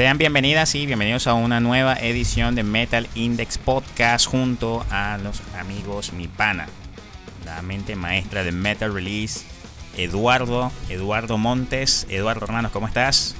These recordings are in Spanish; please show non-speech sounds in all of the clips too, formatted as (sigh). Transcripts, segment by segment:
Sean bienvenidas y bienvenidos a una nueva edición de Metal Index Podcast junto a los amigos Mi Pana, la mente maestra de Metal Release, Eduardo, Eduardo Montes. Eduardo, hermanos, ¿cómo estás?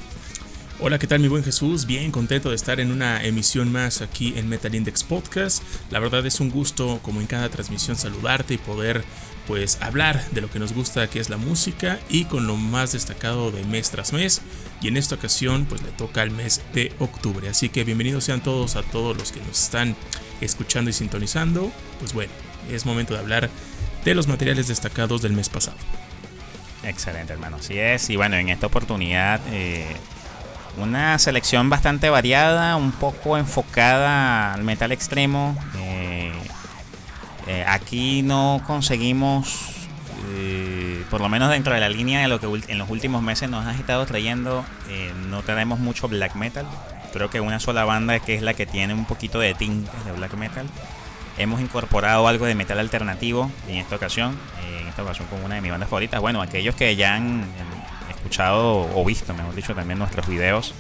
Hola, ¿qué tal mi buen Jesús? Bien contento de estar en una emisión más aquí en Metal Index Podcast. La verdad es un gusto, como en cada transmisión, saludarte y poder pues hablar de lo que nos gusta que es la música y con lo más destacado de mes tras mes y en esta ocasión pues le toca el mes de octubre. Así que bienvenidos sean todos a todos los que nos están escuchando y sintonizando. Pues bueno es momento de hablar de los materiales destacados del mes pasado. Excelente hermano. Así es. Y bueno en esta oportunidad eh, una selección bastante variada un poco enfocada al metal extremo. Eh, eh, aquí no conseguimos, eh, por lo menos dentro de la línea de lo que en los últimos meses nos ha estado trayendo, eh, no tenemos mucho black metal. Creo que una sola banda que es la que tiene un poquito de tintes de black metal. Hemos incorporado algo de metal alternativo en esta ocasión, en esta ocasión con una de mis bandas favoritas. Bueno, aquellos que ya han escuchado o visto, mejor dicho, también nuestros videos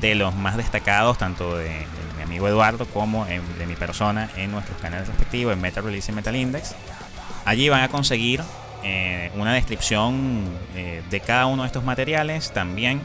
de los más destacados, tanto de, amigo Eduardo como de mi persona en nuestros canales respectivos, en Metal Release y Metal Index. Allí van a conseguir eh, una descripción eh, de cada uno de estos materiales. También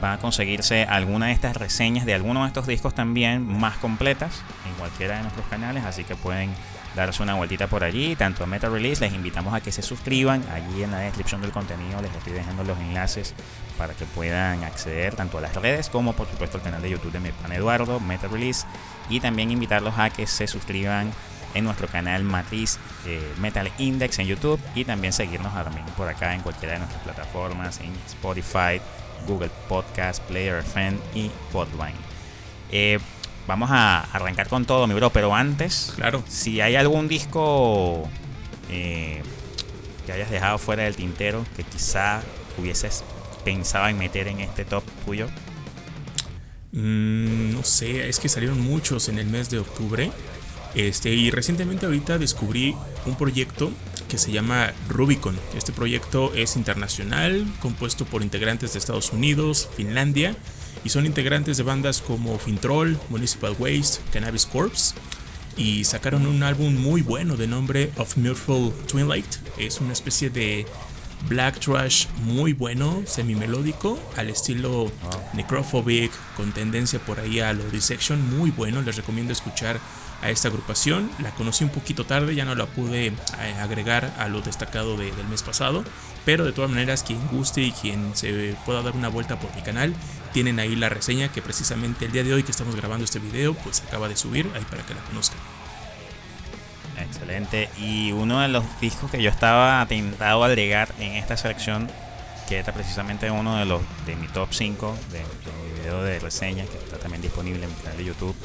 van a conseguirse alguna de estas reseñas de algunos de estos discos también más completas en cualquiera de nuestros canales. Así que pueden darse una vueltita por allí. Tanto a Metal Release les invitamos a que se suscriban. Allí en la descripción del contenido les estoy dejando los enlaces para que puedan acceder tanto a las redes como por supuesto al canal de YouTube de mi pan Eduardo, Meta Release, y también invitarlos a que se suscriban en nuestro canal Matriz eh, Metal Index en YouTube y también seguirnos también por acá en cualquiera de nuestras plataformas, en Spotify, Google Podcast, Player FM y Podline. Eh, vamos a arrancar con todo, mi bro, pero antes, claro. si hay algún disco eh, que hayas dejado fuera del tintero que quizá hubieses pensaba en meter en este top tuyo? Mm, no sé, es que salieron muchos en el mes de octubre. Este, y recientemente ahorita descubrí un proyecto que se llama Rubicon. Este proyecto es internacional, compuesto por integrantes de Estados Unidos, Finlandia, y son integrantes de bandas como Fintroll, Municipal Waste, Cannabis Corpse. Y sacaron un álbum muy bueno de nombre Of Twin Twinlight. Es una especie de black trash muy bueno, semi melódico, al estilo necrophobic, con tendencia por ahí a lo dissection, muy bueno. Les recomiendo escuchar a esta agrupación. La conocí un poquito tarde, ya no la pude eh, agregar a lo destacado del mes pasado. Pero de todas maneras, quien guste y quien se pueda dar una vuelta por mi canal, tienen ahí la reseña que precisamente el día de hoy que estamos grabando este video, pues acaba de subir ahí para que la conozcan. Excelente. Y uno de los discos que yo estaba tentado a agregar en esta selección, que está precisamente uno de los de mi top 5 de, mi video de reseña, que está también disponible en mi canal de YouTube,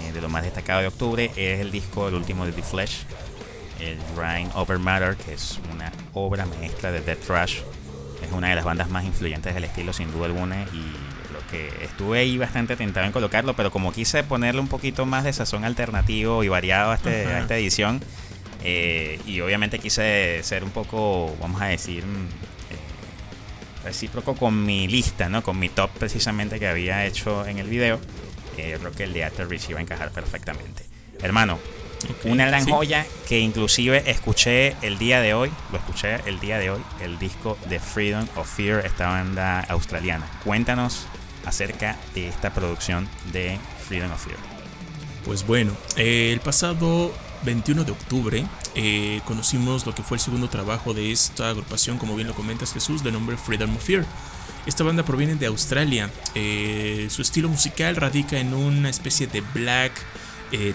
eh, de lo más destacado de octubre, es el disco, el último de The Flesh, el Rain Over Matter, que es una obra maestra de Death Trash. Es una de las bandas más influyentes del estilo, sin duda alguna, y que estuve ahí bastante tentado en colocarlo, pero como quise ponerle un poquito más de sazón alternativo y variado a, este, a esta edición, eh, y obviamente quise ser un poco, vamos a decir, mm, eh, recíproco con mi lista, ¿no? Con mi top precisamente que había hecho en el video. Eh, creo que el de After Reach iba a encajar perfectamente. Hermano, una gran joya que inclusive escuché el día de hoy, lo escuché el día de hoy, el disco de Freedom of Fear, esta banda australiana. Cuéntanos acerca de esta producción de Freedom of Fear. Pues bueno, eh, el pasado 21 de octubre eh, conocimos lo que fue el segundo trabajo de esta agrupación, como bien lo comentas Jesús, de nombre Freedom of Fear. Esta banda proviene de Australia. Eh, su estilo musical radica en una especie de black,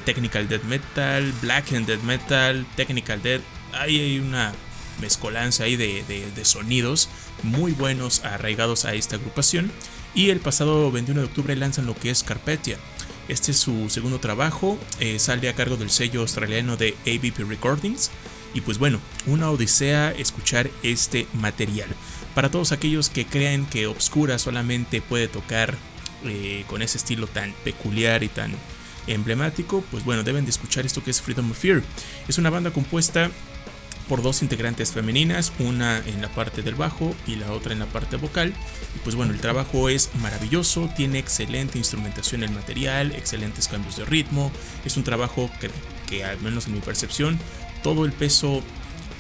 technical death metal, black and death metal, technical death. Ahí hay una mezcolanza ahí de, de sonidos muy buenos arraigados a esta agrupación y el pasado 21 de octubre lanzan lo que es Carpetia. Este es su segundo trabajo, eh, sale a cargo del sello australiano de ABP Recordings. Y pues bueno, una odisea escuchar este material. Para todos aquellos que crean que Obscura solamente puede tocar eh, con ese estilo tan peculiar y tan emblemático, pues bueno, deben de escuchar esto que es Freedom of Fear. Es una banda compuesta por dos integrantes femeninas, una en la parte del bajo y la otra en la parte vocal. Y pues bueno, el trabajo es maravilloso, tiene excelente instrumentación en el material, excelentes cambios de ritmo, es un trabajo que, al menos en mi percepción, todo el peso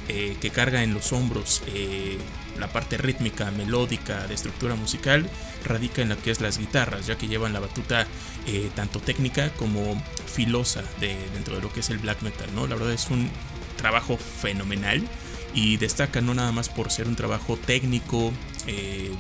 eh, que carga en los hombros, eh, la parte rítmica, melódica, de estructura musical, radica en lo que es las guitarras, ya que llevan la batuta eh, tanto técnica como filosa de, dentro de lo que es el black metal, ¿no? La verdad es un trabajo fenomenal y destaca no nada más por ser un trabajo técnico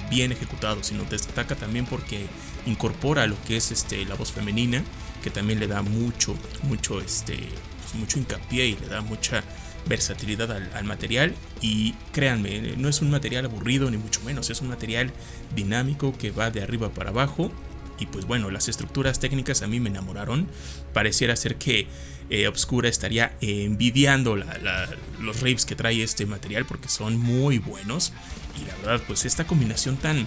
bien ejecutado, sino destaca también porque incorpora lo que es este, la voz femenina, que también le da mucho, mucho, este, pues mucho hincapié y le da mucha versatilidad al, material y créanme, no es un material aburrido ni mucho menos, es un material dinámico que va de arriba para abajo. Y pues bueno, las estructuras técnicas a mí me enamoraron, pareciera ser que eh, Obscura estaría envidiando los raves que trae este material porque son muy buenos. Y la verdad pues esta combinación tan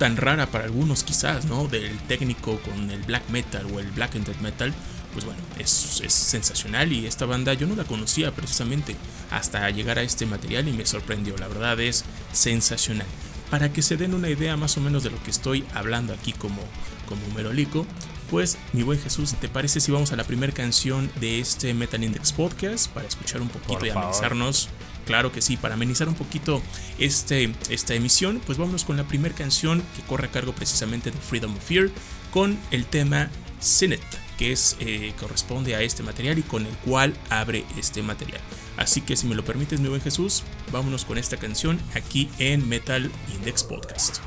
tan rara para algunos quizás, ¿no? Del técnico con el black metal o el black and death metal, pues bueno, es, sensacional y esta banda yo no la conocía precisamente hasta llegar a este material y me sorprendió, la verdad es sensacional. Para que se den una idea más o menos de lo que estoy hablando aquí como, como Merolico, pues mi buen Jesús, ¿te parece si vamos a la primera canción de este Metal Index Podcast para escuchar un poquito y amenizarnos? Claro que sí, para amenizar un poquito este, esta emisión, pues vámonos con la primera canción que corre a cargo precisamente de Freedom of Fear con el tema Sinet que es, eh, corresponde a este material y con el cual abre este material. Así que si me lo permites, mi buen Jesús, vámonos con esta canción aquí en Metal Index Podcast.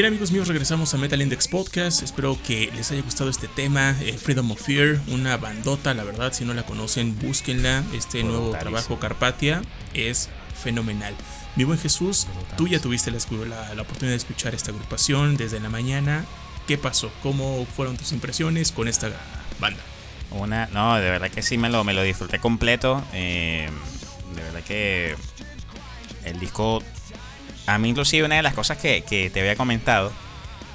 Bien amigos míos, regresamos a Metal Index Podcast. Espero que les haya gustado este tema, eh, Freedom of Fear, una bandota, la verdad, si no la conocen, búsquenla. Este nuevo trabajo Carpatia es fenomenal. Mi buen Jesús, tú ya tuviste la, la, oportunidad de escuchar esta agrupación desde la mañana. ¿Qué pasó? ¿Cómo fueron tus impresiones con esta banda? Una, no, de verdad que sí me lo, me lo disfruté completo. Eh, de verdad que el disco a mí inclusive una de las cosas que, te había comentado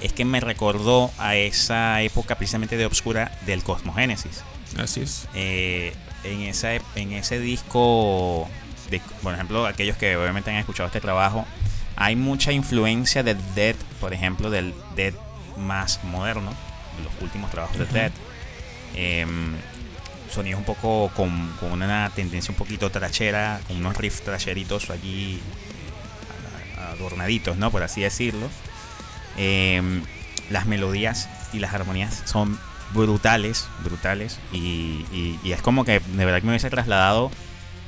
es que me recordó a esa época precisamente de Obscura del Cosmogénesis. Así es. Eh, en, esa, en ese disco, de, por ejemplo, aquellos que obviamente han escuchado este trabajo, hay mucha influencia del Dead, por ejemplo, del Dead más moderno, de los últimos trabajos de Dead. Em, sonidos un poco con, con, una tendencia un poquito trachera, con unos riffs tracheritos allí adornaditos, ¿no? Por así decirlo. Em, las melodías y las armonías son brutales, brutales. Y, es como que de verdad que me hubiese trasladado,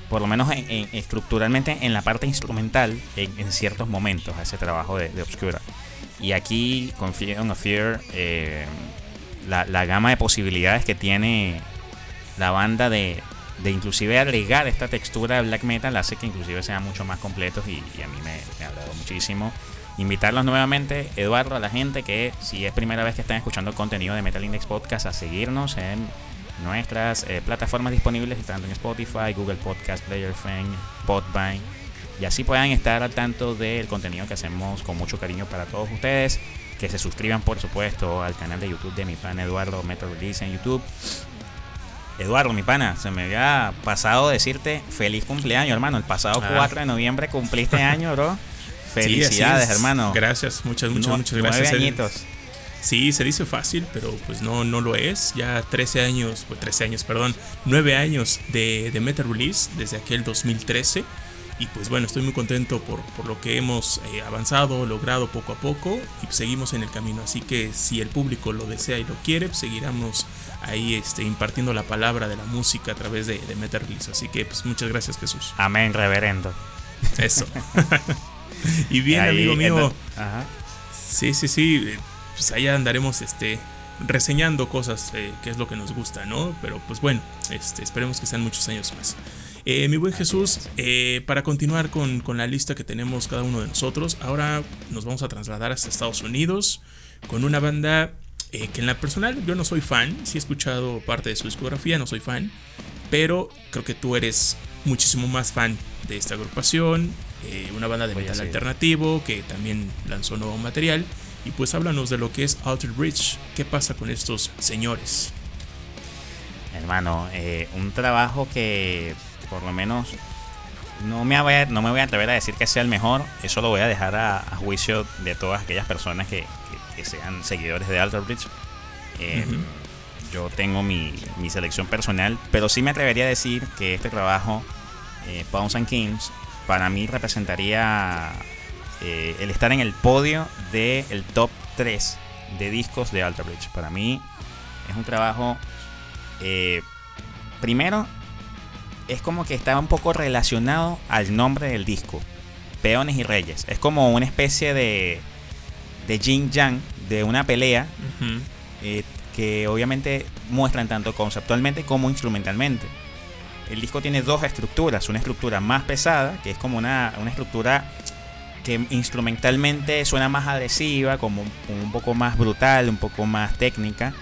por lo menos estructuralmente, en la parte instrumental, en, ciertos momentos, a ese trabajo de, Obscura. Y aquí, con Fear on Fear, em, la, la, gama de posibilidades que tiene la banda de, de inclusive agregar esta textura de black metal hace que inclusive sean mucho más completos y, a mí me, ha agradado muchísimo. Invitarlos nuevamente, Eduardo, a la gente que si es primera vez que están escuchando contenido de Metal Index Podcast, a seguirnos en nuestras eh, plataformas disponibles, tanto en Spotify, Google Podcast, Player Fan, Podvine, y así puedan estar al tanto del contenido que hacemos con mucho cariño para todos ustedes. Que se suscriban, por supuesto, al canal de YouTube de mi fan Eduardo Metal Release en YouTube Eduardo, mi pana, se me había pasado decirte feliz cumpleaños, hermano. El pasado 4 ah. de noviembre cumpliste año, bro. (laughs) Felicidades, hermano. Gracias, muchas, muchas, muchas gracias. añitos. Sí, se dice fácil, pero pues no, no lo es. Ya 13 años, pues 13 años, perdón, 9 años de, de Meta Release desde aquel 2013. Y pues bueno, estoy muy contento por, por lo que hemos eh, avanzado, logrado poco a poco y seguimos en el camino. Así que si el público lo desea y lo quiere, pues seguiremos ahí este, impartiendo la palabra de la música a través de, de Meta Release. Así que pues muchas gracias Jesús. Amén, reverendo. Eso. (laughs) y bien, amigo mío. Ajá. Sí, sí, sí. Pues allá andaremos este, reseñando cosas eh, que es lo que nos gusta, ¿no? Pero pues bueno, este, esperemos que sean muchos años más. Eh, mi buen Jesús, eh, para continuar con, la lista que tenemos cada uno de nosotros, ahora nos vamos a trasladar hasta Estados Unidos con una banda eh, que en la personal yo no soy fan, sí he escuchado parte de su discografía, no soy fan, pero creo que tú eres muchísimo más fan de esta agrupación, una banda de metal alternativo que también lanzó nuevo material. Y pues háblanos de lo que es Altered Bridge, qué pasa con estos señores. Hermano, un trabajo que por lo menos no me, voy a, no me voy a atrever a decir que sea el mejor, eso lo voy a dejar a, juicio de todas aquellas personas que, sean seguidores de Alter Bridge. Eh, yo tengo mi, selección personal, pero sí me atrevería a decir que este trabajo, eh, Pounds and Kings, para mí representaría eh, el estar en el podio del top 3 de discos de Alter Bridge. Para mí es un trabajo, eh, primero, es como que está un poco relacionado al nombre del disco, Peones y Reyes. Es como una especie de, de yin yang, de una pelea, eh, que obviamente muestran tanto conceptualmente como instrumentalmente. El disco tiene dos estructuras, una estructura más pesada, que es como una, una estructura que instrumentalmente suena más agresiva, como un poco más brutal, un poco más técnica.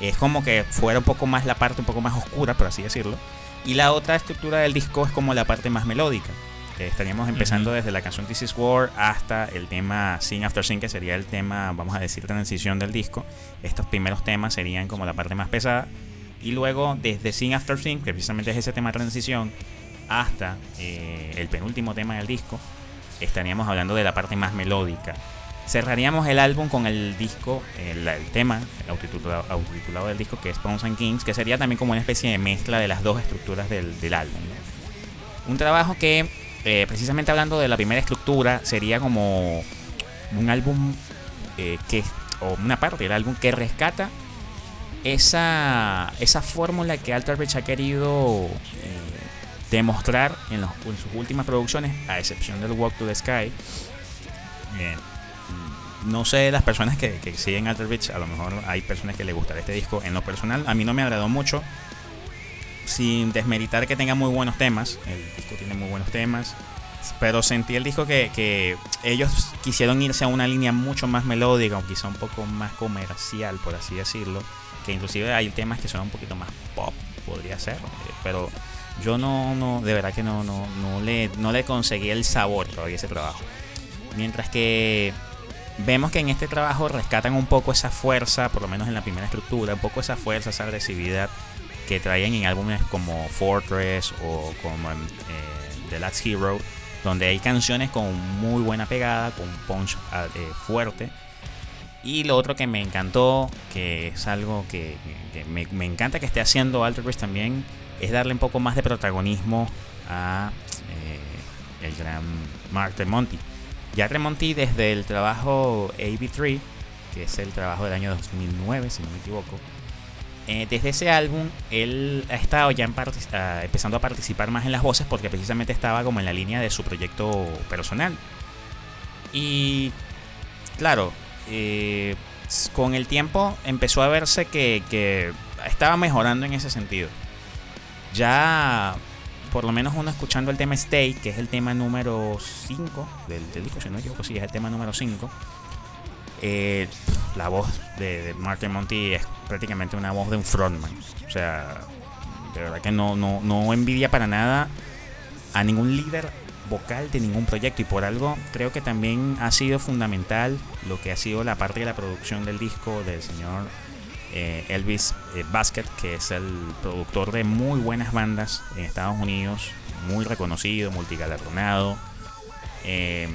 Es como que fuera un poco más la parte un poco más oscura, por así decirlo y la otra estructura del disco es como la parte más melódica. Eh, estaríamos empezando desde la canción This Is War hasta el tema Sing After Sing, que sería el tema, vamos a decir, transición del disco. Estos primeros temas serían como la parte más pesada. Y luego, desde Sing After Sing, que precisamente es ese tema transición, hasta eh, el penúltimo tema del disco, estaríamos hablando de la parte más melódica. Cerraríamos el álbum con el disco, el, tema autotitulado, del disco que es Pawns and Kings, que sería también como una especie de mezcla de las dos estructuras del, álbum. Un trabajo que, eh, precisamente hablando de la primera estructura, sería como un álbum eh, que, o una parte del álbum que rescata esa, esa fórmula que Alter Bridge ha querido eh, demostrar en, sus últimas producciones, a excepción del Walk to the Sky no sé, las personas que, que siguen Alter a lo mejor hay personas que les gustará este disco. En lo personal, a mí no me agradó mucho. Sin desmeritar que tenga muy buenos temas. El disco tiene muy buenos temas. Pero sentí el disco que, que ellos quisieron irse a una línea mucho más melódica, o quizá un poco más comercial, por así decirlo. Que inclusive hay temas que son un poquito más pop, podría ser. eh, Pero yo no, no, de verdad que no, no, no le, no le conseguí el sabor todavía ese trabajo. Mientras que vemos que en este trabajo rescatan un poco esa fuerza, por lo menos en la primera estructura, un poco esa fuerza, esa agresividad que traían en álbumes como Fortress o como en, eh, The Last Hero, donde hay canciones con muy buena pegada, con un punch ah, eh, fuerte. Y lo otro que me encantó, que es algo que, me, me encanta que esté haciendo Alter Bridge también, es darle un poco más de protagonismo a eh, el gran Mark Tremonti. Ya Tremonti desde el trabajo AB3, que es el trabajo del año 2009, si no me equivoco, eh, desde ese álbum él ha estado ya ah, empezando a participar más en las voces porque precisamente estaba como en la línea de su proyecto personal. Y claro, eh, con el tiempo empezó a verse que estaba mejorando en ese sentido. Ya, por lo menos uno escuchando el tema Stay, que es el tema número 5 del, disco, si no me equivoco, sí, es el tema número 5. eh, la voz de, de Martin Monty es prácticamente una voz de un frontman. O sea, de verdad que no, no, no envidia para nada a ningún líder vocal de ningún proyecto y por algo creo que también ha sido fundamental lo que ha sido la parte de la producción del disco del señor eh, Elvis eh, Basket, que es el productor de muy buenas bandas en Estados Unidos, muy reconocido, multigalardonado. Eh,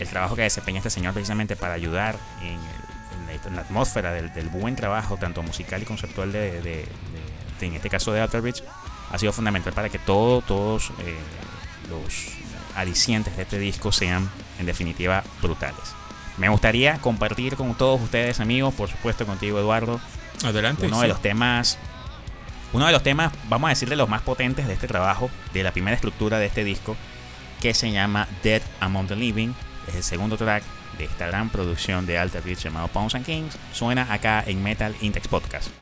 el trabajo que desempeña este señor precisamente para ayudar en, la, atmósfera del, buen trabajo, tanto musical y conceptual de, de- de- de- en este caso de Outer Bridge, ha sido fundamental para que todo, todos eh, los alicientes de este disco sean en definitiva brutales. Me gustaría compartir con todos ustedes amigos, por supuesto contigo Eduardo, Adelante. uno sí. de los temas uno de los temas vamos a decir de los más potentes de este trabajo de la primera estructura de este disco que se llama Dead Among the Living es el segundo track de esta gran producción de Alter Bridge llamado Pounds and Kings suena acá en Metal Index Podcast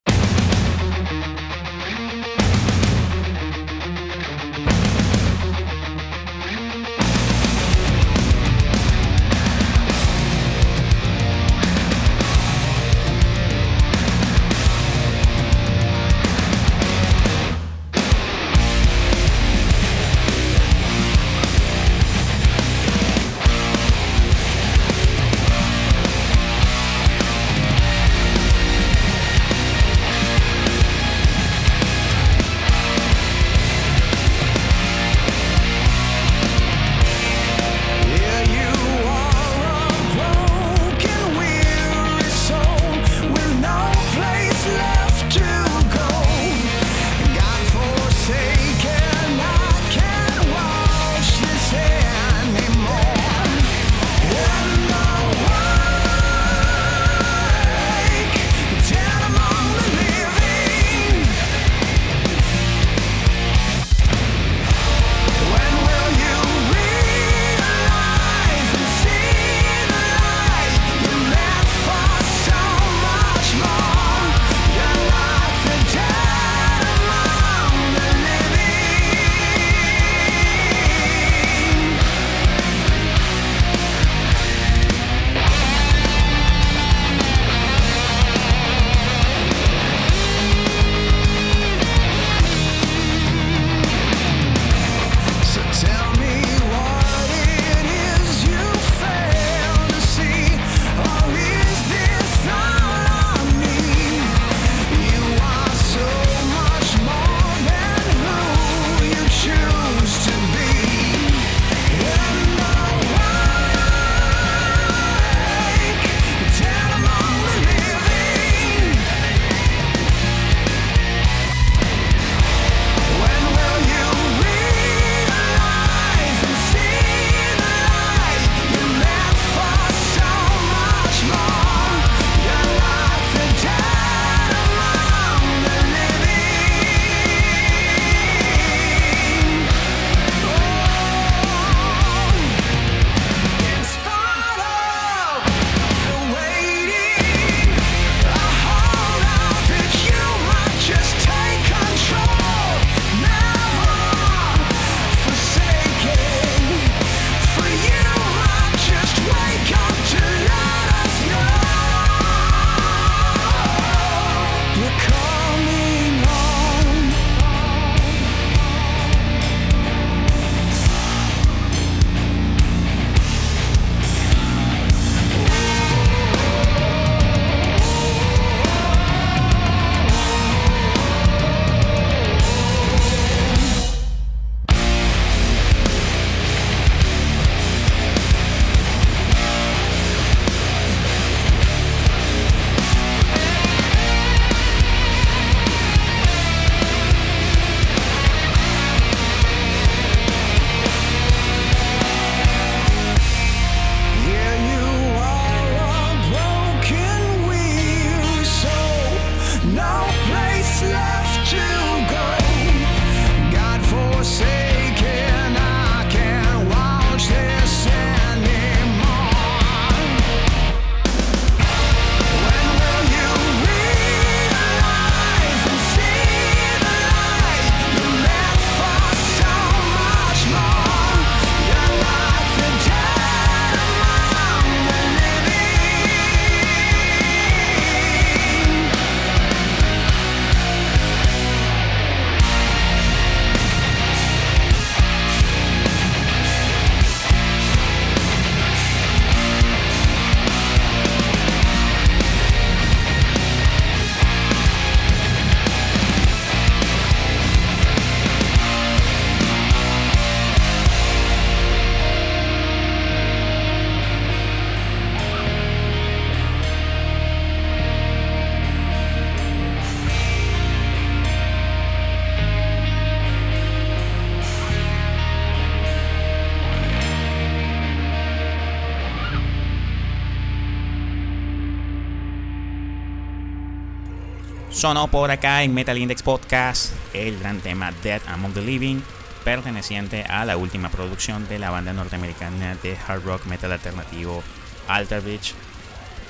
Sonó por acá en Metal Index Podcast el gran tema Dead Among the Living, perteneciente a la última producción de la banda norteamericana de hard rock metal alternativo Alter Beach,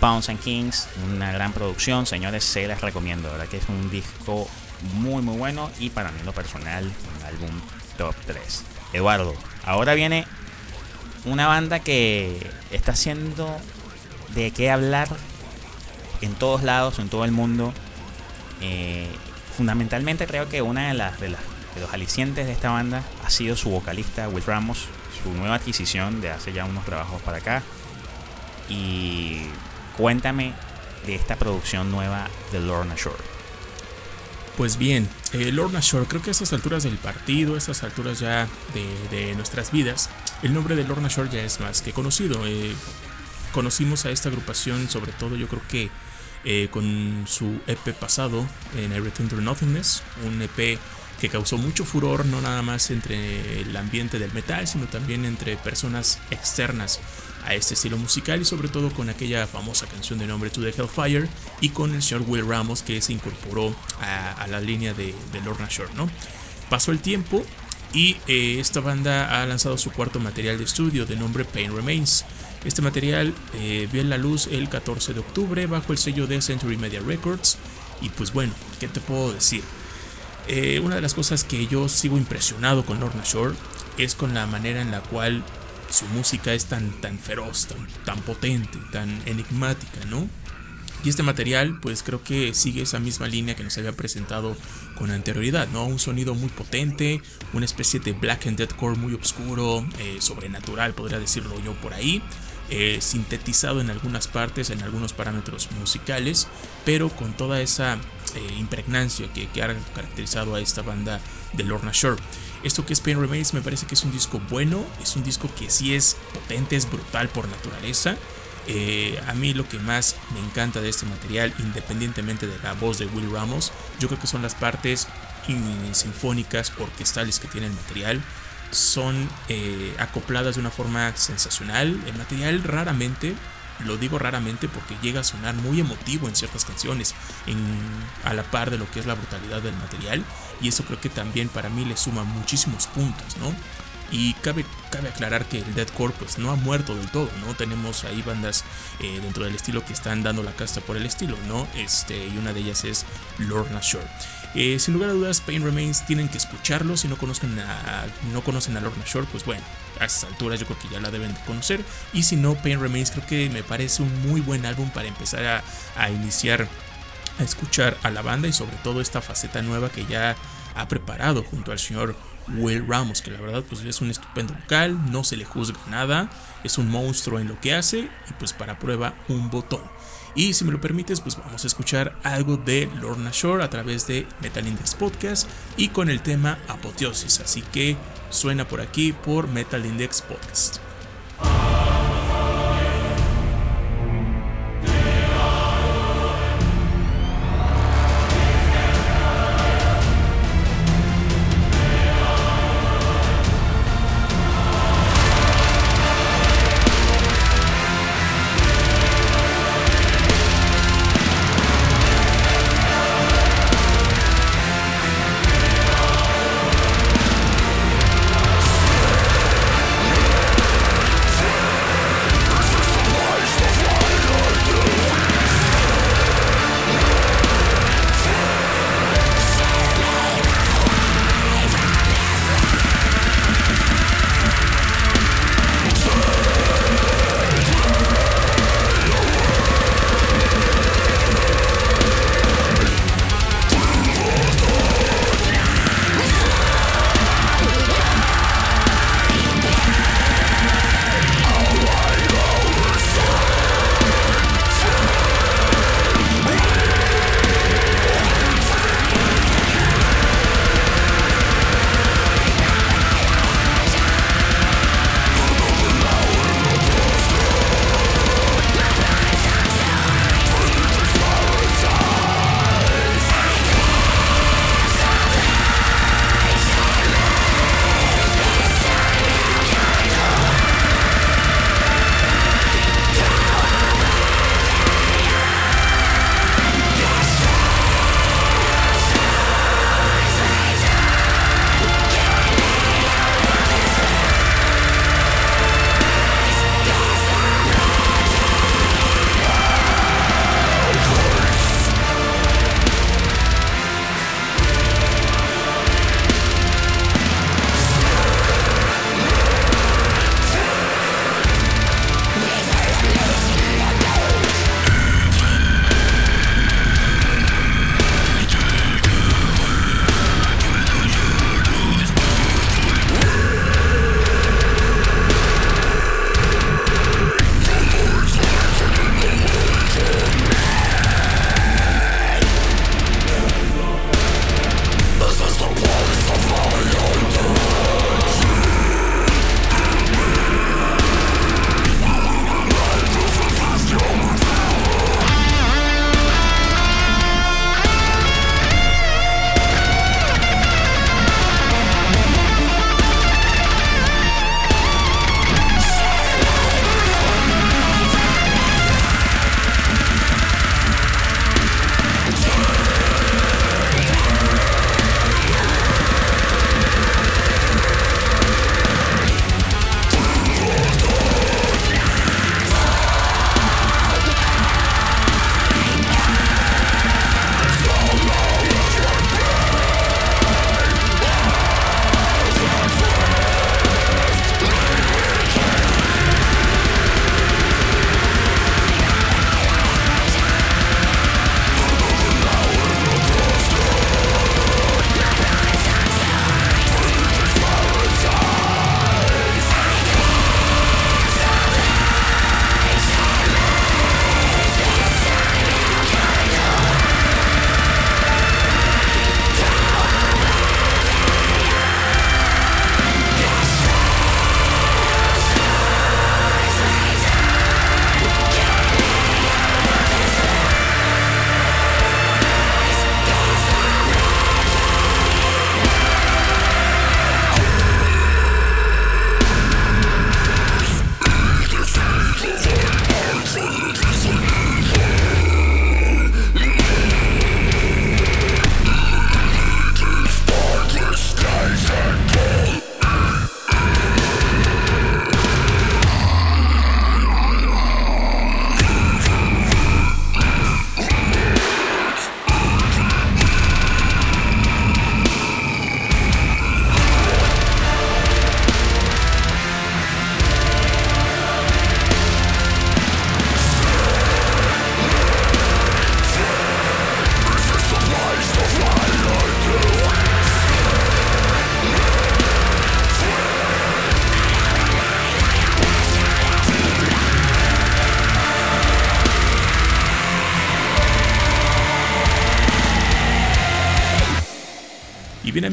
Pounds and Kings. Una gran producción, señores, se les recomiendo. La verdad que es un disco muy, muy bueno y para mí, lo personal, un álbum top 3. Eduardo, ahora viene una banda que está haciendo de qué hablar en todos lados, en todo el mundo. Eh, fundamentalmente creo que una de las, de los alicientes de esta banda ha sido su vocalista Will Ramos, su nueva adquisición de hace ya unos trabajos para acá. Y cuéntame de esta producción nueva de Lorna Shore. Pues bien, eh, Lorna Shore, creo que a estas alturas del partido, a estas alturas ya de, nuestras vidas, el nombre de Lorna Shore ya es más que conocido. Eh, conocimos a esta agrupación sobre todo yo creo que eh, con su EP pasado en Everything to Nothingness, un EP que causó mucho furor no nada más entre el ambiente del metal, sino también entre personas externas a este estilo musical y sobre todo con aquella famosa canción de nombre To the Hellfire y con el señor Will Ramos que se incorporó a, la línea de, de Lorna Shore. ¿no? Pasó el tiempo y eh, esta banda ha lanzado su cuarto material de estudio de nombre Pain Remains. Este material eh, vio la luz el 14 de octubre bajo el sello de Century Media Records. Y pues bueno, ¿qué te puedo decir? Eh, una de las cosas que yo sigo impresionado con Lorna Shore es con la manera en la cual su música es tan, tan feroz, tan, tan potente, tan enigmática, ¿no? Y este material, pues creo que sigue esa misma línea que nos había presentado con anterioridad, ¿no? Un sonido muy potente, una especie de black and deathcore muy oscuro, eh, sobrenatural, podría decirlo yo por ahí. Eh, sintetizado en algunas partes, en algunos parámetros musicales, pero con toda esa eh, impregnancia que, ha caracterizado a esta banda de Lorna Shore. Esto que es Pain Remains me parece que es un disco bueno, es un disco que sí es potente, es brutal por naturaleza. Eh, a mí lo que más me encanta de este material, independientemente de la voz de Will Ramos, yo creo que son las partes sinfónicas, orquestales que tiene el material son eh, acopladas de una forma sensacional. El material raramente, lo digo raramente porque llega a sonar muy emotivo en ciertas canciones, a la par de lo que es la brutalidad del material. Y eso creo que también para mí le suma muchísimos puntos, ¿no? Y cabe, cabe aclarar que el deathcore pues no ha muerto del todo, ¿no? Tenemos ahí bandas eh, dentro del estilo que están dando la casta por el estilo, ¿no? Este, y una de ellas es Lorna Shore. Eh, sin lugar a dudas, Pain Remains tienen que escucharlo. Si no conocen a, no conocen a Lorna Shore, pues bueno, a estas alturas yo creo que ya la deben de conocer. Y si no, Pain Remains creo que me parece un muy buen álbum para empezar a, a iniciar a escuchar a la banda y sobre todo esta faceta nueva que ya ha preparado junto al señor Will Ramos, que la verdad pues es un estupendo vocal, no se le juzga nada, es un monstruo en lo que hace y pues para prueba un botón. Y si me lo permites, pues vamos a escuchar algo de Lorna Shore a través de Metal Index Podcast y con el tema Apoteosis. Así que suena por aquí por Metal Index Podcast.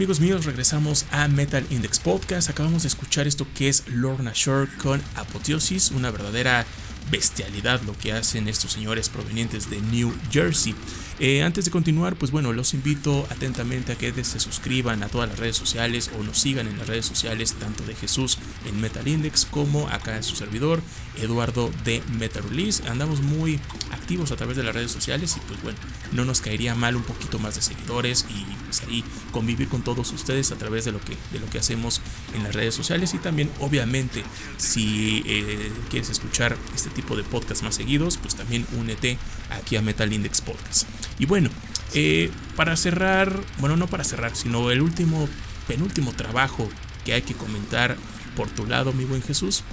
Amigos míos, regresamos a Metal Index Podcast. Acabamos de escuchar esto que es Lorna Shore con Apoteosis, una verdadera bestialidad lo que hacen estos señores provenientes de New Jersey. Eh, antes de continuar, pues bueno, los invito atentamente a que se suscriban a todas las redes sociales o nos sigan en las redes sociales, tanto de Jesús en Metal Index como acá en su servidor, Eduardo de Metal Release. Andamos muy activos a través de las redes sociales y pues bueno, no nos caería mal un poquito más de seguidores y pues ahí convivir con todos ustedes a través de lo que, de lo que hacemos en las redes sociales y también obviamente si eh, quieres escuchar este tipo de podcast más seguidos, pues también únete aquí a Metal Index Podcast. Y bueno, eh, para cerrar, bueno, no para cerrar, sino el último, penúltimo trabajo que hay que comentar por tu lado, mi buen Jesús,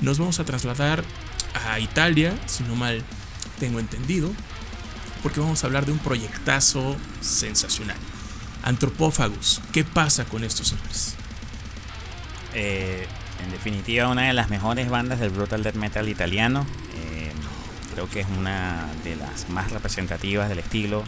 nos vamos a trasladar a Italia, si no mal tengo entendido, porque vamos a hablar de un proyectazo sensacional. Antropófagos, ¿qué pasa con estos señores? Eh, en definitiva, una de las mejores bandas del brutal death metal italiano. Eh, creo que es una de las más representativas del estilo.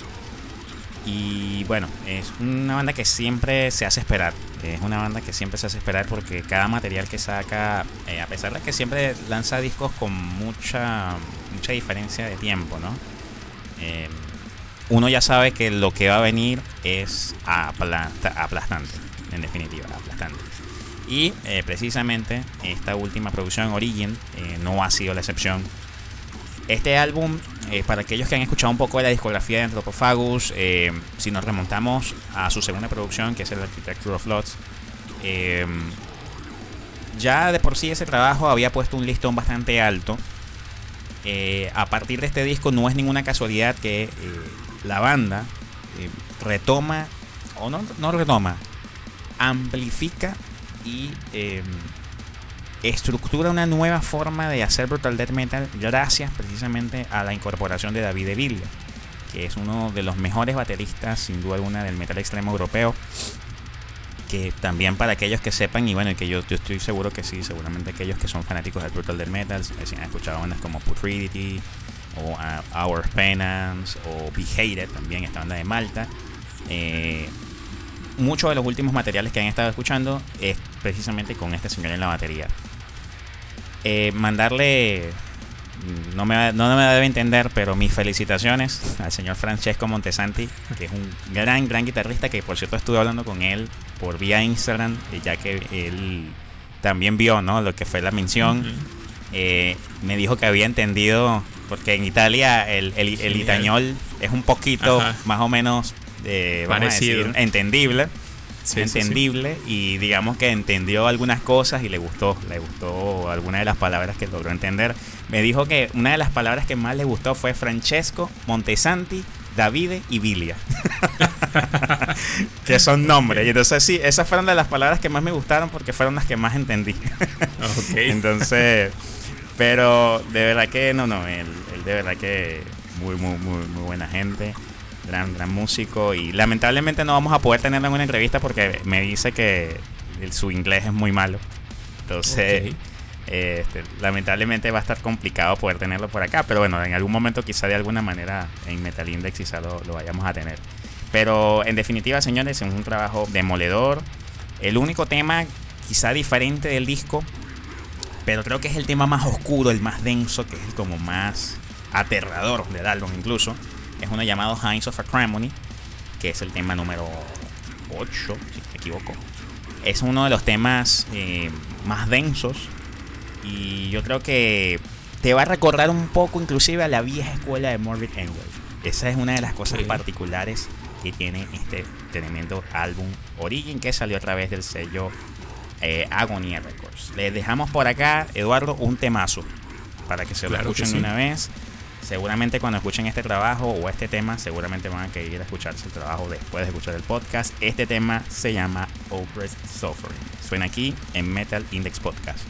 Y bueno, es una banda que siempre se hace esperar. Es una banda que siempre se hace esperar porque cada material que saca, eh, a pesar de que siempre lanza discos con mucha, mucha diferencia de tiempo, ¿no? Eh, uno ya sabe que lo que va a venir es aplastante, en definitiva, aplastante. Y eh, precisamente esta última producción, Origin, no ha sido la excepción este álbum, eh, para aquellos que han escuchado un poco de la discografía de Anthropophagus, eh, si nos remontamos a su segunda producción, que es el Architecture of Lots, eh, ya de por sí ese trabajo había puesto un listón bastante alto. a partir de este disco no es ninguna casualidad que la banda retoma, o no, no retoma, amplifica y estructura una nueva forma de hacer brutal death metal gracias precisamente a la incorporación de David de que es uno de los mejores bateristas sin duda alguna del metal extremo europeo que también para aquellos que sepan y bueno que yo, estoy seguro que sí seguramente aquellos que son fanáticos del brutal death metal si han escuchado bandas como Putridity o uh, Our Penance o Be Hated también esta banda de Malta eh, muchos de los últimos materiales que han estado escuchando es precisamente con este señor en la batería eh, mandarle, no me, no me debe entender, pero mis felicitaciones al señor Francesco Montesanti, que es un gran, gran guitarrista, que por cierto estuve hablando con él por vía Instagram, eh, ya que él también vio ¿no? lo que fue la mención. Eh, me dijo que había entendido, porque en Italia el, el, el itañol es un poquito más o menos, Parecido. entendible entendible y digamos que entendió algunas cosas y le gustó, le gustó alguna de las palabras que logró entender. Me dijo que una de las palabras que más le gustó fue Francesco, Montesanti, Davide y Vilia. (laughs) que son nombres. Y entonces sí, esas fueron de las palabras que más me gustaron porque fueron las que más entendí. (laughs) entonces, pero de verdad que no, no, él, él de verdad que muy, muy, muy, muy buena gente gran, gran músico y lamentablemente no vamos a poder tenerlo en una entrevista porque me dice que su inglés es muy malo. Entonces, este, lamentablemente va a estar complicado poder tenerlo por acá, pero bueno, en algún momento quizá de alguna manera en Metal Index quizá lo, lo vayamos a tener. Pero en definitiva, señores, es un trabajo demoledor. El único tema quizá diferente del disco, pero creo que es el tema más oscuro, el más denso, que es el como más aterrador del álbum incluso es uno llamado Hinds of Acrimony, que es el tema número 8, si me equivoco. Es uno de los temas eh, más densos y yo creo que te va a recordar un poco inclusive a la vieja escuela de Morbid Angel. Esa es una de las cosas particulares que tiene este tremendo álbum Origin que salió a través del sello eh, Agonia Records. Les dejamos por acá, Eduardo, un temazo para que se lo escuchen una vez seguramente cuando escuchen este trabajo o este tema, seguramente van a querer escucharse el trabajo después de escuchar el podcast. Este tema se llama Oppressed Suffering. Suena aquí en Metal Index Podcast.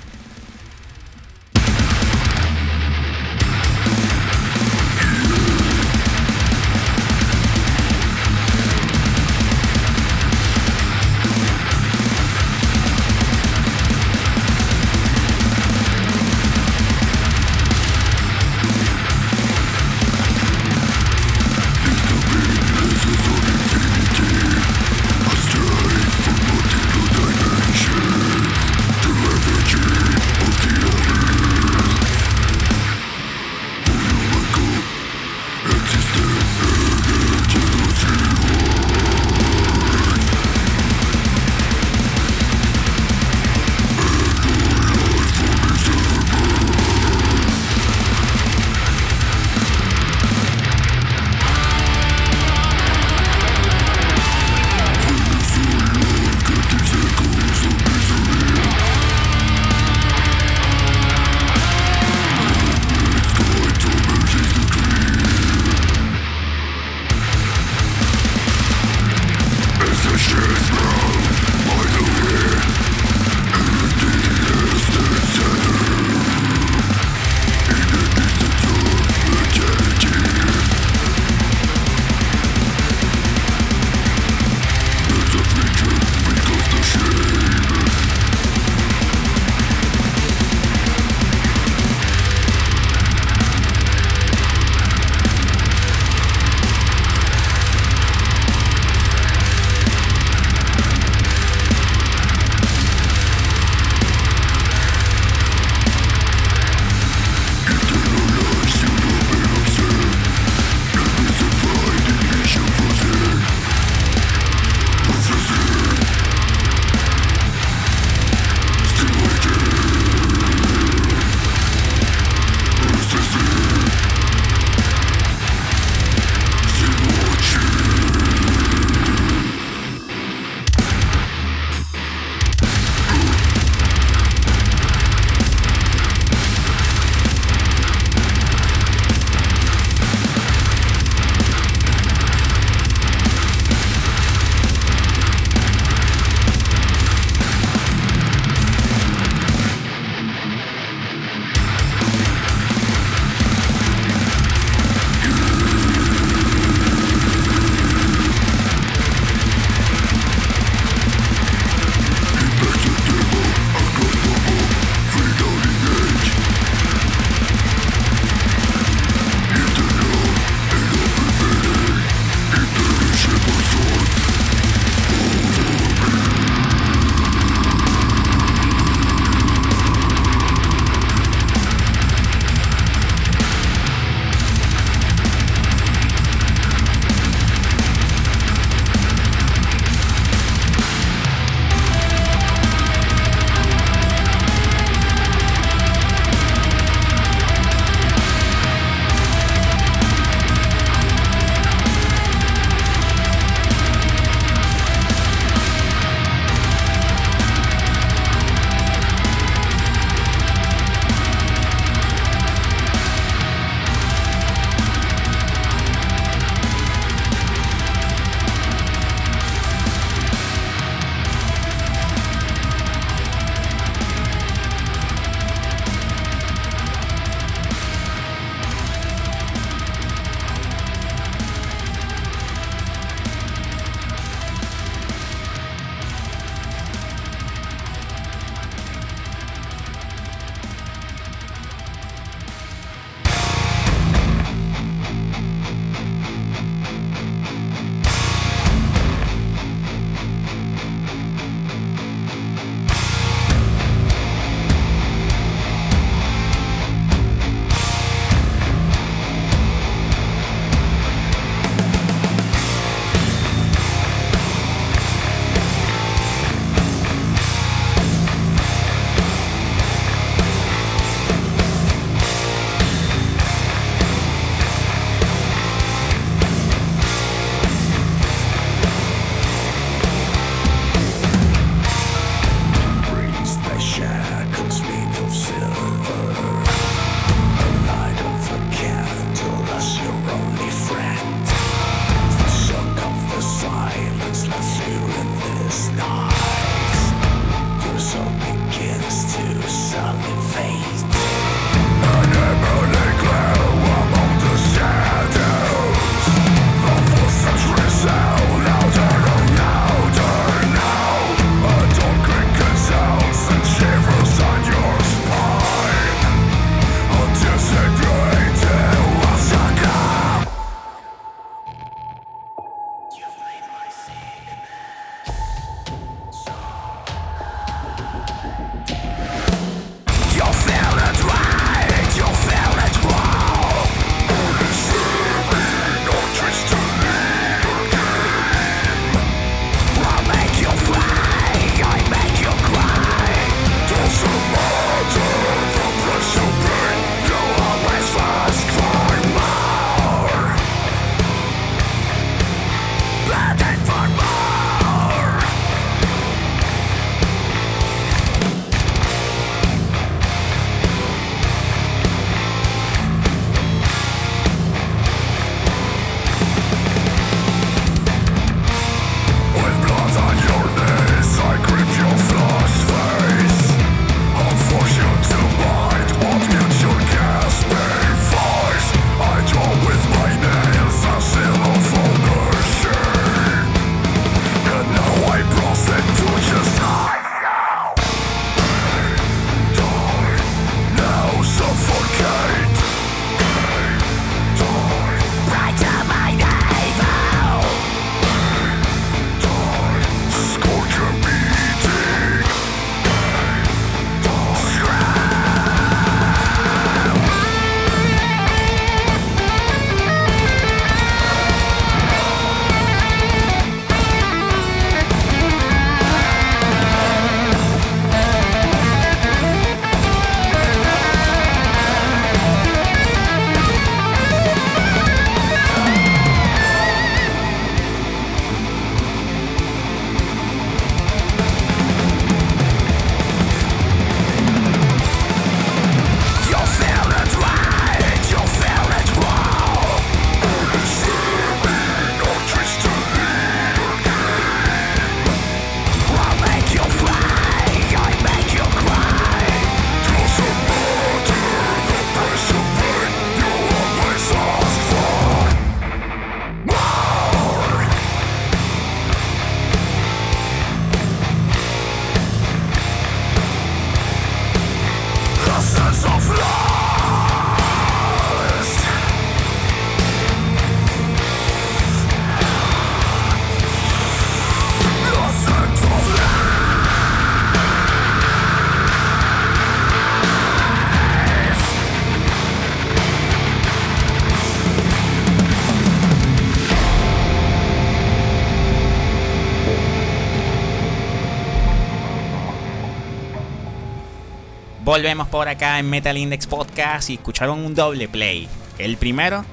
Volvemos por acá en Metal Index Podcast y escucharon un doble play. El primero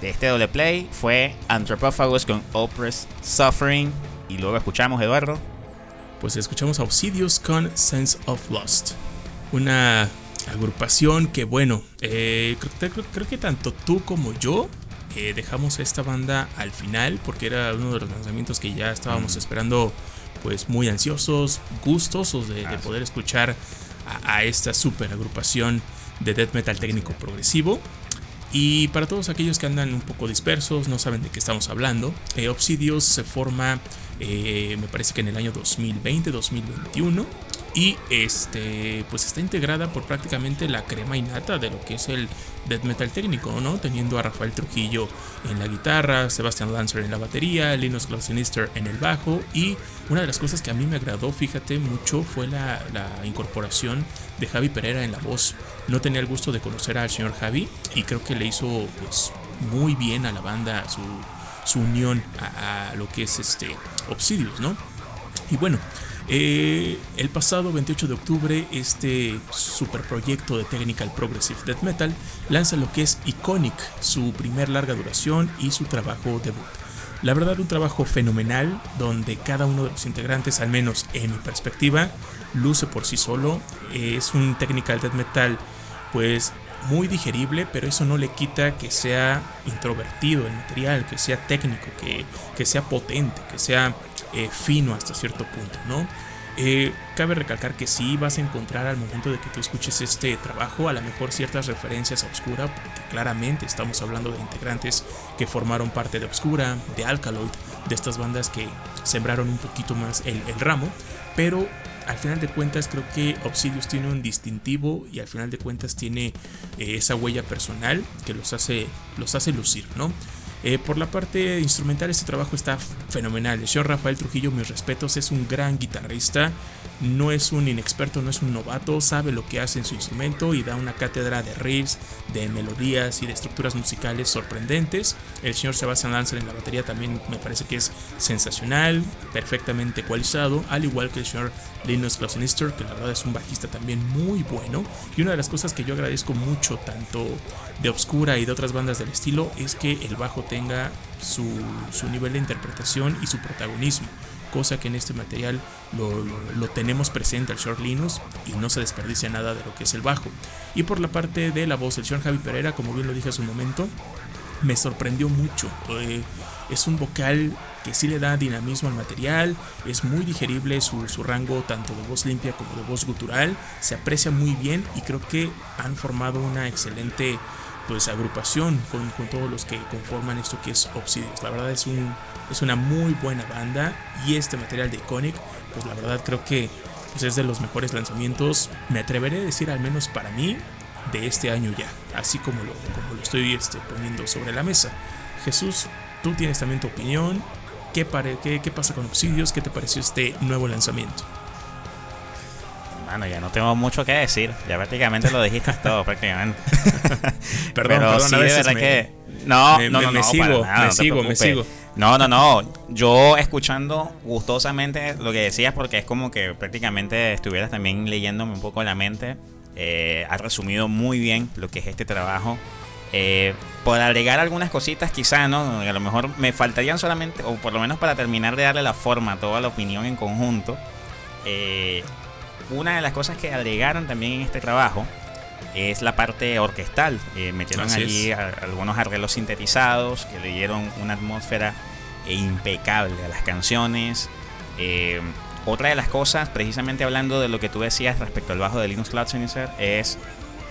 de este doble play fue Anthropophagus con Opress Suffering. Y luego escuchamos, Eduardo. Pues escuchamos a con Sense of Lost. Una agrupación que, bueno, eh, creo, que tanto tú como yo eh, dejamos esta banda al final porque era uno de los lanzamientos que ya estábamos esperando pues muy ansiosos, gustosos de, poder escuchar a, esta super agrupación de death metal técnico progresivo. Y para todos aquellos que andan un poco dispersos, no saben de qué estamos hablando, eh, Obsidios se forma, eh, me parece que en el año 2020-2021 y este pues está integrada por prácticamente la crema innata de lo que es el death metal técnico, ¿no? Teniendo a Rafael Trujillo en la guitarra, Sebastian Lancer en la batería, Linus Klausenister en el bajo y una de las cosas que a mí me agradó, fíjate mucho, fue la, incorporación de Javi Pereira en la voz. No tenía el gusto de conocer al señor Javi y creo que le hizo pues muy bien a la banda su, unión a, lo que es este ¿no? Y bueno, eh, el pasado 28 de octubre, este super proyecto de Technical Progressive Death Metal lanza lo que es Iconic, su primer larga duración y su trabajo debut. La verdad, un trabajo fenomenal donde cada uno de los integrantes, al menos en mi perspectiva, luce por sí solo. Es un Technical Death Metal, pues muy digerible, pero eso no le quita que sea introvertido el material, que sea técnico, que, que sea potente, que sea eh, fino hasta cierto punto, ¿no? Eh, cabe recalcar que sí vas a encontrar al momento de que tú escuches este trabajo a lo mejor ciertas referencias a Obscura, porque claramente estamos hablando de integrantes que formaron parte de Obscura, de Alkaloid, de estas bandas que sembraron un poquito más el, ramo, pero al final de cuentas creo que Obsidious tiene un distintivo y al final de cuentas tiene eh, esa huella personal que los hace, los hace lucir, ¿no? Eh, por la parte instrumental, este trabajo está fenomenal. El señor Rafael Trujillo, mis respetos, es un gran guitarrista. No es un inexperto, no es un novato, sabe lo que hace en su instrumento y da una cátedra de riffs, de melodías y de estructuras musicales sorprendentes. El señor Sebastian Lancer en la batería también me parece que es sensacional, perfectamente ecualizado, al igual que el señor Linus Klausenister, que la verdad es un bajista también muy bueno. Y una de las cosas que yo agradezco mucho, tanto de Obscura y de otras bandas del estilo, es que el bajo tenga su, nivel de interpretación y su protagonismo, cosa que en este material lo, tenemos presente al short Linus y no se desperdicia nada de lo que es el bajo. Y por la parte de la voz, el señor Javi Pereira, como bien lo dije hace un momento, me sorprendió mucho. Eh, es un vocal que sí le da dinamismo al material, es muy digerible su, su, rango tanto de voz limpia como de voz gutural, se aprecia muy bien y creo que han formado una excelente pues agrupación con, con, todos los que conforman esto que es Obsidios. La verdad es, un, es una muy buena banda y este material de Iconic, pues la verdad creo que pues es de los mejores lanzamientos, me atreveré a decir al menos para mí, de este año ya, así como lo, como lo estoy este, poniendo sobre la mesa. Jesús, tú tienes también tu opinión, ¿Qué, pare, qué, qué pasa con Obsidios? ¿Qué te pareció este nuevo lanzamiento? Bueno, ya no tengo mucho que decir. Ya prácticamente lo dijiste (laughs) todo, prácticamente. (laughs) perdón, Pero sí, de verdad que. No, no, no, me sigo, me sigo, me sigo. No, no, no. (laughs) Yo escuchando gustosamente lo que decías, porque es como que prácticamente estuvieras también leyéndome un poco la mente. Eh, has resumido muy bien lo que es este trabajo. Eh, por agregar algunas cositas, quizá, ¿no? A lo mejor me faltarían solamente, o por lo menos para terminar de darle la forma a toda la opinión en conjunto. Eh, una de las cosas que agregaron también en este trabajo es la parte orquestal. Eh, metieron allí algunos arreglos sintetizados que le dieron una atmósfera impecable a las canciones. Eh, otra de las cosas, precisamente hablando de lo que tú decías respecto al bajo de Linus Klausenizer, es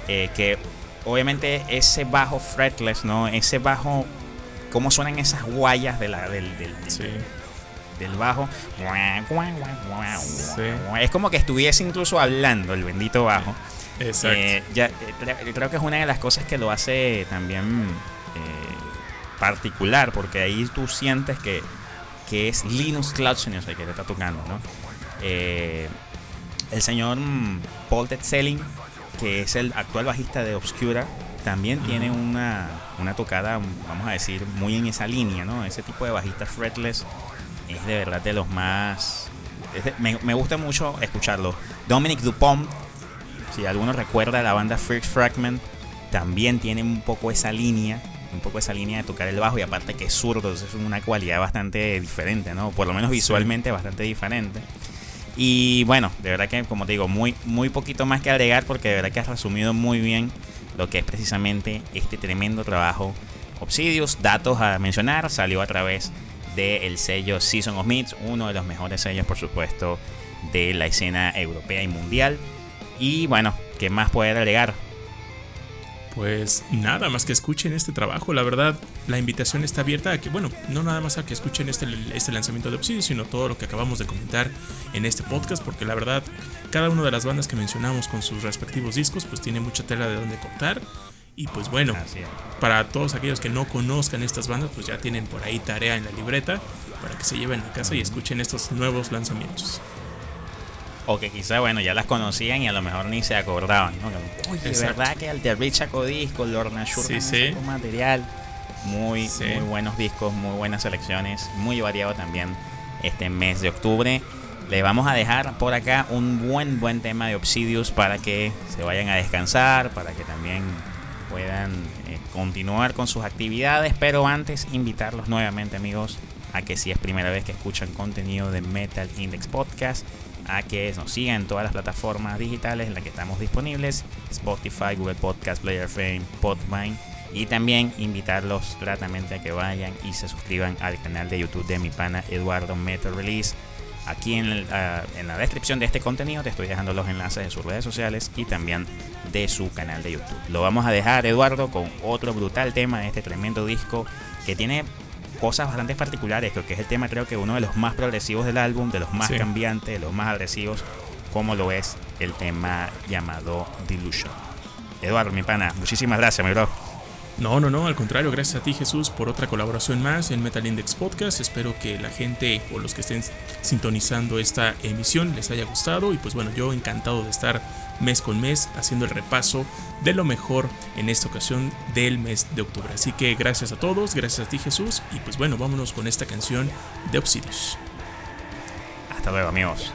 eh, que obviamente ese bajo fretless, ¿no? Ese bajo, cómo suenan esas guayas de la, del, del, del bajo. Es como que estuviese incluso hablando el bendito bajo. Exacto. Eh, ya, eh, creo que es una de las cosas que lo hace también eh, particular, porque ahí tú sientes que, que es Linus Clausen el que te está tocando, ¿no? el señor mm, Paul Tetzelling, que es el actual bajista de Obscura, también tiene una, una tocada, vamos a decir, muy en esa línea, ¿no? Ese tipo de bajista fretless es de verdad de los más... me, gusta mucho escucharlo. Dominic Dupont, Si alguno recuerda la banda First Fragment, también tiene un poco esa línea, un poco esa línea de tocar el bajo y aparte que es zurdo, es una cualidad bastante diferente, ¿no? Por lo menos visualmente bastante diferente. Y bueno, de verdad que como te digo, muy, muy poquito más que agregar porque de verdad que has resumido muy bien lo que es precisamente este tremendo trabajo Obsidius. Datos a mencionar, salió a través del sello Season of Meats, uno de los mejores sellos por supuesto de la escena europea y mundial. Y bueno, ¿qué más puede agregar? Pues nada más que escuchen este trabajo, la verdad la invitación está abierta a que, bueno, no nada más a que escuchen este, este lanzamiento de Obsidian, sino todo lo que acabamos de comentar en este podcast, porque la verdad cada una de las bandas que mencionamos con sus respectivos discos, pues tiene mucha tela de donde contar. Y pues bueno, para todos aquellos que no conozcan estas bandas, pues ya tienen por ahí tarea en la libreta para que se lleven a casa y escuchen estos nuevos lanzamientos. O que quizá, bueno, ya las conocían y a lo mejor ni se acordaban, ¿no? Oye, verdad que Alter Rich sacó discos, Lorna Shurman sí, sacó material. Muy, muy buenos discos, muy buenas selecciones, muy variado también este mes de octubre. Le vamos a dejar por acá un buen, buen tema de Obsidius para que se vayan a descansar, para que también puedan eh, continuar con sus actividades. Pero antes, invitarlos nuevamente, amigos, a que si es primera vez que escuchan contenido de Metal Index Podcast, a que nos sigan en todas las plataformas digitales en las que estamos disponibles, Spotify, Google Podcast, Player Fame, Podvine y también invitarlos gratamente a que vayan y se suscriban al canal de YouTube de mi pana Eduardo Metal Release. Aquí en, ah, en, la descripción de este contenido te estoy dejando los enlaces de sus redes sociales y también de su canal de YouTube. Lo vamos a dejar, Eduardo, con otro brutal tema de este tremendo disco que tiene cosas bastante particulares. Creo que es el tema, creo que uno de los más progresivos del álbum, de los más cambiantes, de los más agresivos, como lo es el tema llamado Delusion. Eduardo, mi pana, muchísimas gracias, mi bro. No, no, no, al contrario, gracias a ti Jesús por otra colaboración más en Metal Index Podcast. Espero que la gente o los que estén sintonizando esta emisión les haya gustado y pues bueno, yo encantado de estar mes con mes haciendo el repaso de lo mejor en esta ocasión del mes de octubre. Así que gracias a todos, gracias a ti Jesús y pues bueno, vámonos con esta canción de Obsidios. Hasta luego amigos.